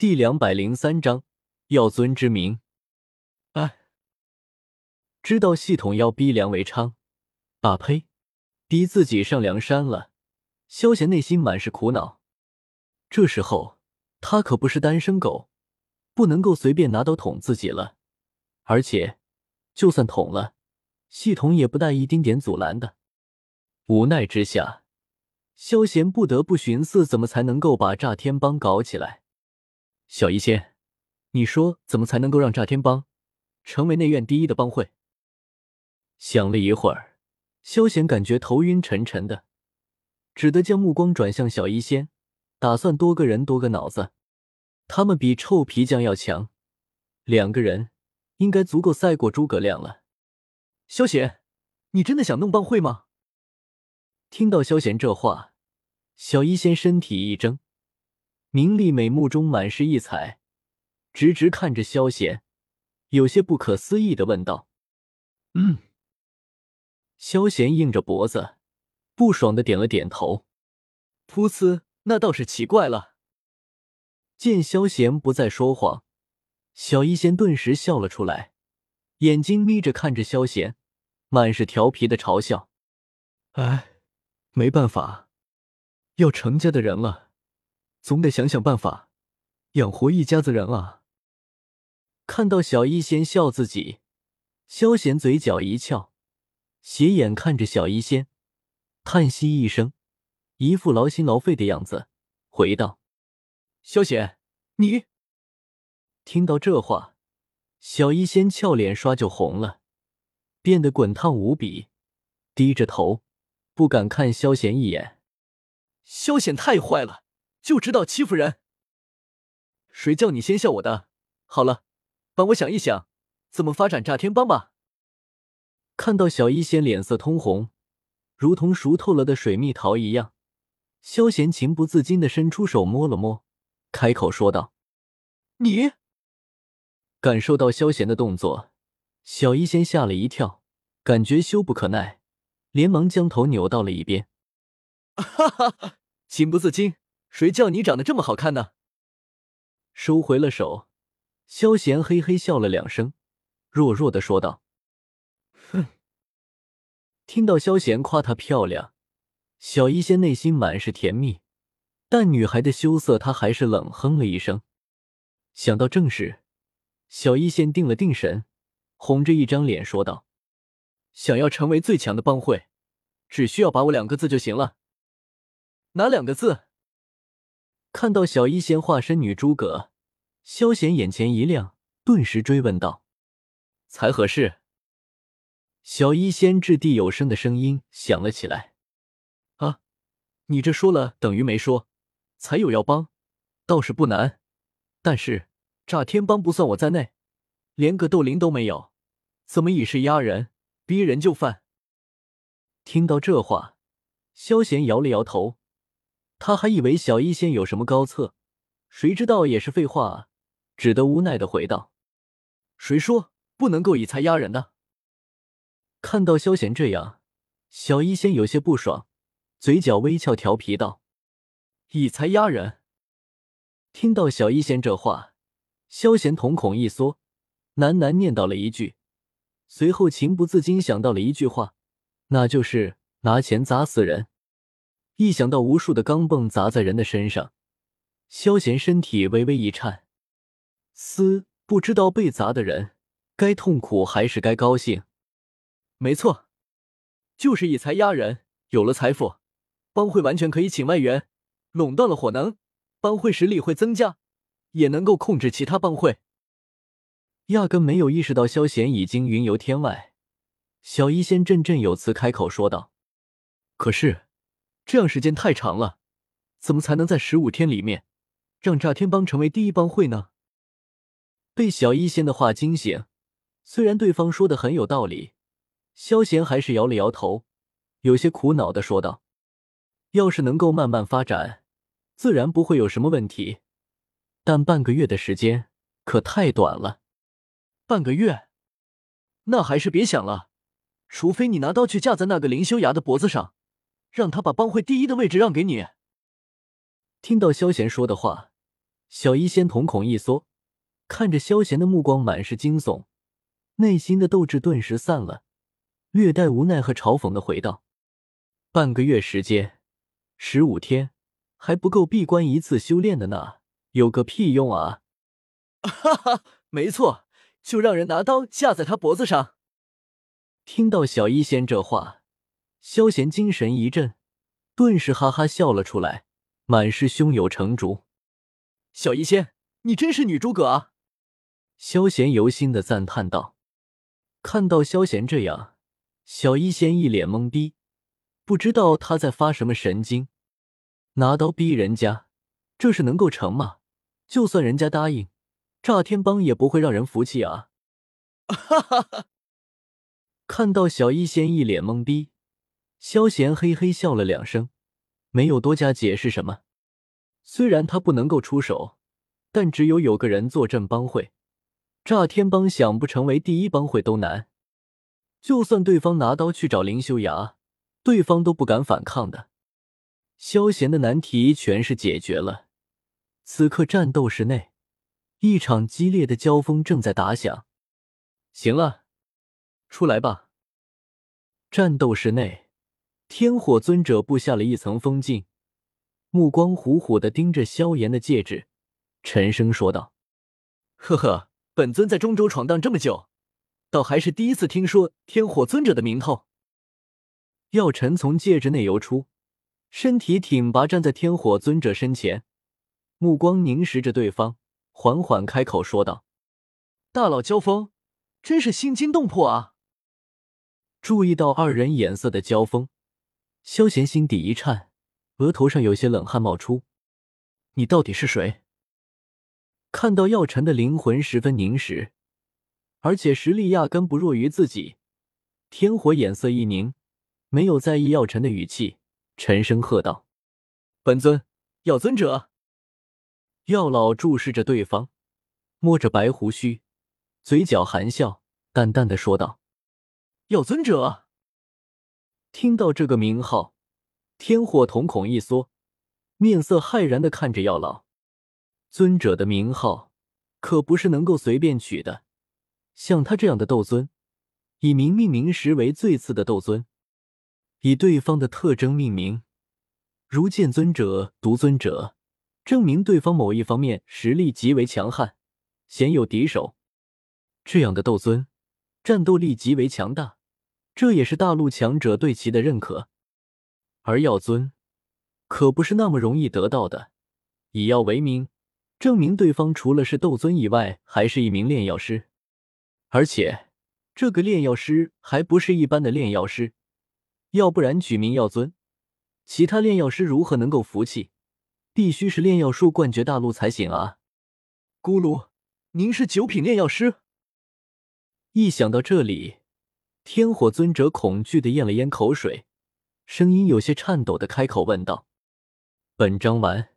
第两百零三章药尊之名。哎，知道系统要逼梁维昌，啊呸，逼自己上梁山了。萧贤内心满是苦恼。这时候他可不是单身狗，不能够随便拿刀捅自己了。而且，就算捅了，系统也不带一丁点阻拦的。无奈之下，萧贤不得不寻思怎么才能够把炸天帮搞起来。小医仙，你说怎么才能够让炸天帮成为内院第一的帮会？想了一会儿，萧贤感觉头晕沉沉的，只得将目光转向小医仙，打算多个人多个脑子。他们比臭皮匠要强，两个人应该足够赛过诸葛亮了。萧贤，你真的想弄帮会吗？听到萧贤这话，小医仙身体一怔。明丽美目中满是异彩，直直看着萧贤，有些不可思议的问道：“嗯。”萧贤硬着脖子，不爽的点了点头。噗呲，那倒是奇怪了。见萧贤不再说谎，小医仙顿时笑了出来，眼睛眯着看着萧贤，满是调皮的嘲笑：“哎，没办法，要成家的人了。”总得想想办法养活一家子人啊！看到小医仙笑自己，萧贤嘴角一翘，斜眼看着小医仙，叹息一声，一副劳心劳肺的样子，回道：“萧贤，你……”听到这话，小医仙俏脸刷就红了，变得滚烫无比，低着头，不敢看萧贤一眼。萧贤太坏了！就知道欺负人，谁叫你先笑我的？好了，帮我想一想，怎么发展炸天帮吧。看到小医仙脸色通红，如同熟透了的水蜜桃一样，萧贤情不自禁的伸出手摸了摸，开口说道：“你。”感受到萧贤的动作，小医仙吓了一跳，感觉羞不可耐，连忙将头扭到了一边。哈哈哈，情不自禁。谁叫你长得这么好看呢？收回了手，萧贤嘿嘿笑了两声，弱弱的说道：“哼。”听到萧贤夸她漂亮，小医仙内心满是甜蜜，但女孩的羞涩，她还是冷哼了一声。想到正事，小医仙定了定神，红着一张脸说道：“想要成为最强的帮会，只需要把我两个字就行了。哪两个字？”看到小医仙化身女诸葛，萧贤眼前一亮，顿时追问道：“才合适？”小医仙掷地有声的声音响了起来：“啊，你这说了等于没说。才有要帮，倒是不难，但是炸天帮不算我在内，连个斗灵都没有，怎么以势压人，逼人就范？”听到这话，萧贤摇了摇头。他还以为小医仙有什么高策，谁知道也是废话啊！只得无奈的回道：“谁说不能够以才压人的？”看到萧贤这样，小医仙有些不爽，嘴角微翘，调皮道：“以才压人。”听到小医仙这话，萧贤瞳孔一缩，喃喃念叨了一句，随后情不自禁想到了一句话，那就是拿钱砸死人。一想到无数的钢镚砸在人的身上，萧贤身体微微一颤。嘶，不知道被砸的人该痛苦还是该高兴？没错，就是以财压人。有了财富，帮会完全可以请外援，垄断了火能，帮会实力会增加，也能够控制其他帮会。压根没有意识到萧贤已经云游天外，小医仙振振有词开口说道：“可是。”这样时间太长了，怎么才能在十五天里面让炸天帮成为第一帮会呢？被小医仙的话惊醒，虽然对方说的很有道理，萧贤还是摇了摇头，有些苦恼的说道：“要是能够慢慢发展，自然不会有什么问题，但半个月的时间可太短了。半个月，那还是别想了，除非你拿刀去架在那个林修崖的脖子上。”让他把帮会第一的位置让给你。听到萧贤说的话，小医仙瞳孔一缩，看着萧贤的目光满是惊悚，内心的斗志顿时散了，略带无奈和嘲讽的回道：“半个月时间，十五天，还不够闭关一次修炼的呢，有个屁用啊！”哈哈，没错，就让人拿刀架在他脖子上。听到小医仙这话，萧贤精神一振，顿时哈哈笑了出来，满是胸有成竹。小医仙，你真是女诸葛啊！萧贤由心的赞叹道。看到萧贤这样，小医仙一脸懵逼，不知道他在发什么神经。拿刀逼人家，这是能够成吗？就算人家答应，炸天帮也不会让人服气啊！哈哈哈！看到小医仙一脸懵逼，萧贤嘿嘿笑了两声，没有多加解释什么。虽然他不能够出手，但只有有个人坐镇帮会，炸天帮想不成为第一帮会都难。就算对方拿刀去找林修崖，对方都不敢反抗的。萧贤的难题全是解决了。此刻战斗室内，一场激烈的交锋正在打响。行了，出来吧。战斗室内，天火尊者布下了一层封禁。目光虎虎的盯着萧炎的戒指，沉声说道：“呵呵，本尊在中州闯荡这么久，倒还是第一次听说天火尊者的名头。”药尘从戒指内游出，身体挺拔站在天火尊者身前，目光凝视着对方，缓缓开口说道：“大佬交锋，真是心惊动魄啊！”注意到二人眼色的交锋，萧贤心底一颤。额头上有些冷汗冒出，你到底是谁？看到药尘的灵魂十分凝实，而且实力压根不弱于自己，天火眼色一凝，没有在意药尘的语气，沉声喝道：“本尊药尊者。”药老注视着对方，摸着白胡须，嘴角含笑，淡淡的说道：“药尊者。”听到这个名号。天火瞳孔一缩，面色骇然的看着药老。尊者的名号可不是能够随便取的，像他这样的斗尊，以名命名实为最次的斗尊，以对方的特征命名，如剑尊者、独尊者，证明对方某一方面实力极为强悍，鲜有敌手。这样的斗尊，战斗力极为强大，这也是大陆强者对其的认可。而药尊可不是那么容易得到的，以药为名，证明对方除了是斗尊以外，还是一名炼药师，而且这个炼药师还不是一般的炼药师，要不然取名药尊，其他炼药师如何能够服气？必须是炼药术冠绝大陆才行啊！咕噜，您是九品炼药师？一想到这里，天火尊者恐惧的咽了咽口水。声音有些颤抖的开口问道：“本章完。”